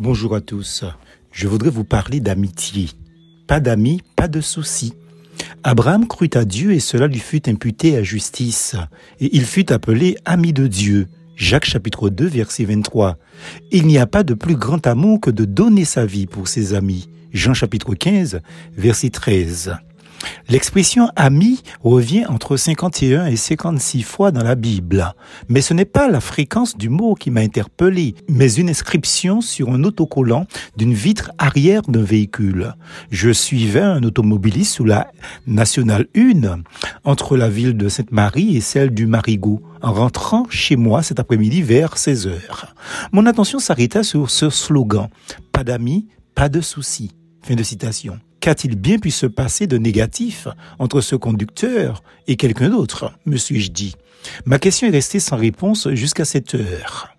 Bonjour à tous. Je voudrais vous parler d'amitié. Pas d'amis, pas de soucis. Abraham crut à Dieu et cela lui fut imputé à justice. Et il fut appelé ami de Dieu. Jacques chapitre 2 verset 23. Il n'y a pas de plus grand amour que de donner sa vie pour ses amis. Jean chapitre 15 verset 13. L'expression ami revient entre 51 et 56 fois dans la Bible. Mais ce n'est pas la fréquence du mot qui m'a interpellé, mais une inscription sur un autocollant d'une vitre arrière d'un véhicule. Je suivais un automobiliste sous la Nationale 1 entre la ville de Sainte-Marie et celle du Marigot en rentrant chez moi cet après-midi vers 16 heures. Mon attention s'arrêta sur ce slogan. Pas d'amis, pas de soucis. Fin de citation. Qu'a-t-il bien pu se passer de négatif entre ce conducteur et quelqu'un d'autre, me suis-je dit. Ma question est restée sans réponse jusqu'à cette heure.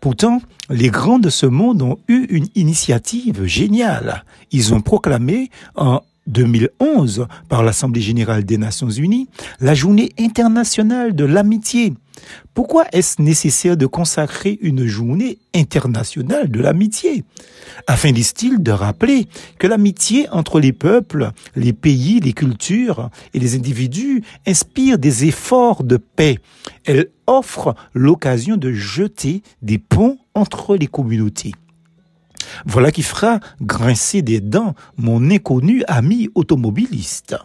Pourtant, les grands de ce monde ont eu une initiative géniale. Ils ont proclamé en 2011 par l'Assemblée générale des Nations unies la journée internationale de l'amitié. Pourquoi est-ce nécessaire de consacrer une journée internationale de l'amitié? Afin, disent-ils, de rappeler que l'amitié entre les peuples, les pays, les cultures et les individus inspire des efforts de paix. Elle offre l'occasion de jeter des ponts entre les communautés. Voilà qui fera grincer des dents mon inconnu ami automobiliste.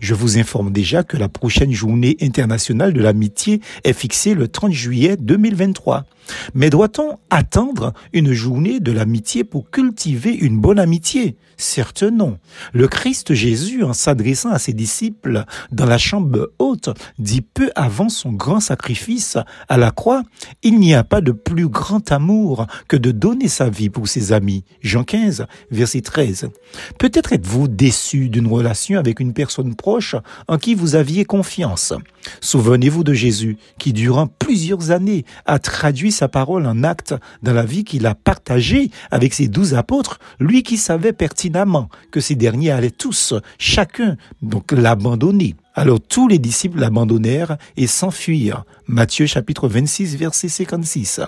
Je vous informe déjà que la prochaine journée internationale de l'amitié est fixée le 30 juillet 2023. Mais doit-on attendre une journée de l'amitié pour cultiver une bonne amitié? Certes non. Le Christ Jésus, en s'adressant à ses disciples dans la chambre haute, dit peu avant son grand sacrifice à la croix, Il n'y a pas de plus grand amour que de donner sa vie pour ses amis. Jean 15, verset 13. Peut-être êtes-vous déçu d'une relation avec une personne proche en qui vous aviez confiance. Souvenez-vous de Jésus qui, durant plusieurs années, a traduit sa parole en acte dans la vie qu'il a partagée avec ses douze apôtres, lui qui savait pertinemment que ces derniers allaient tous, chacun, donc l'abandonner. Alors tous les disciples l'abandonnèrent et s'enfuirent. Matthieu chapitre 26 verset 56.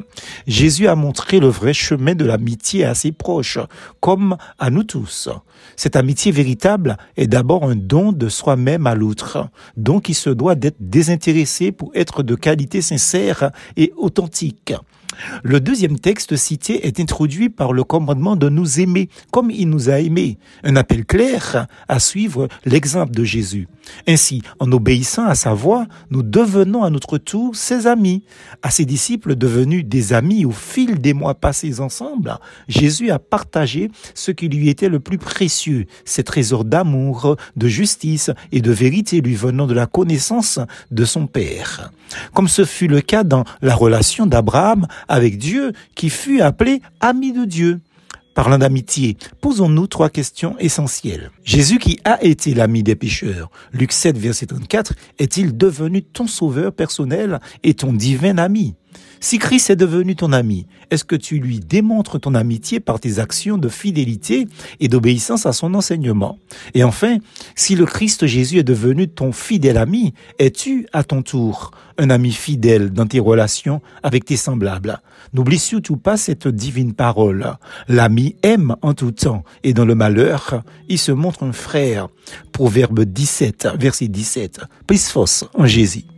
Jésus a montré le vrai chemin de l'amitié à ses proches, comme à nous tous. Cette amitié véritable est d'abord un don de soi-même à l'autre, don qui se doit d'être désintéressé pour être de qualité sincère et authentique. Le deuxième texte cité est introduit par le commandement de nous aimer comme il nous a aimés. Un appel clair à suivre l'exemple de Jésus. Ainsi, en obéissant à sa voix, nous devenons à notre tour ses amis. À ses disciples devenus des amis au fil des mois passés ensemble, Jésus a partagé ce qui lui était le plus précieux, ses trésors d'amour, de justice et de vérité lui venant de la connaissance de son Père. Comme ce fut le cas dans la relation d'Abraham avec Dieu qui fut appelé ami de Dieu. Parlant d'amitié, posons-nous trois questions essentielles. Jésus qui a été l'ami des pécheurs, Luc 7, verset 34, est-il devenu ton sauveur personnel et ton divin ami? Si Christ est devenu ton ami, est-ce que tu lui démontres ton amitié par tes actions de fidélité et d'obéissance à son enseignement? Et enfin, si le Christ Jésus est devenu ton fidèle ami, es-tu à ton tour un ami fidèle dans tes relations avec tes semblables? N'oublie surtout pas cette divine parole. L'ami aime en tout temps et dans le malheur, il se montre un frère. Proverbe 17, verset 17. Plus en Jésus.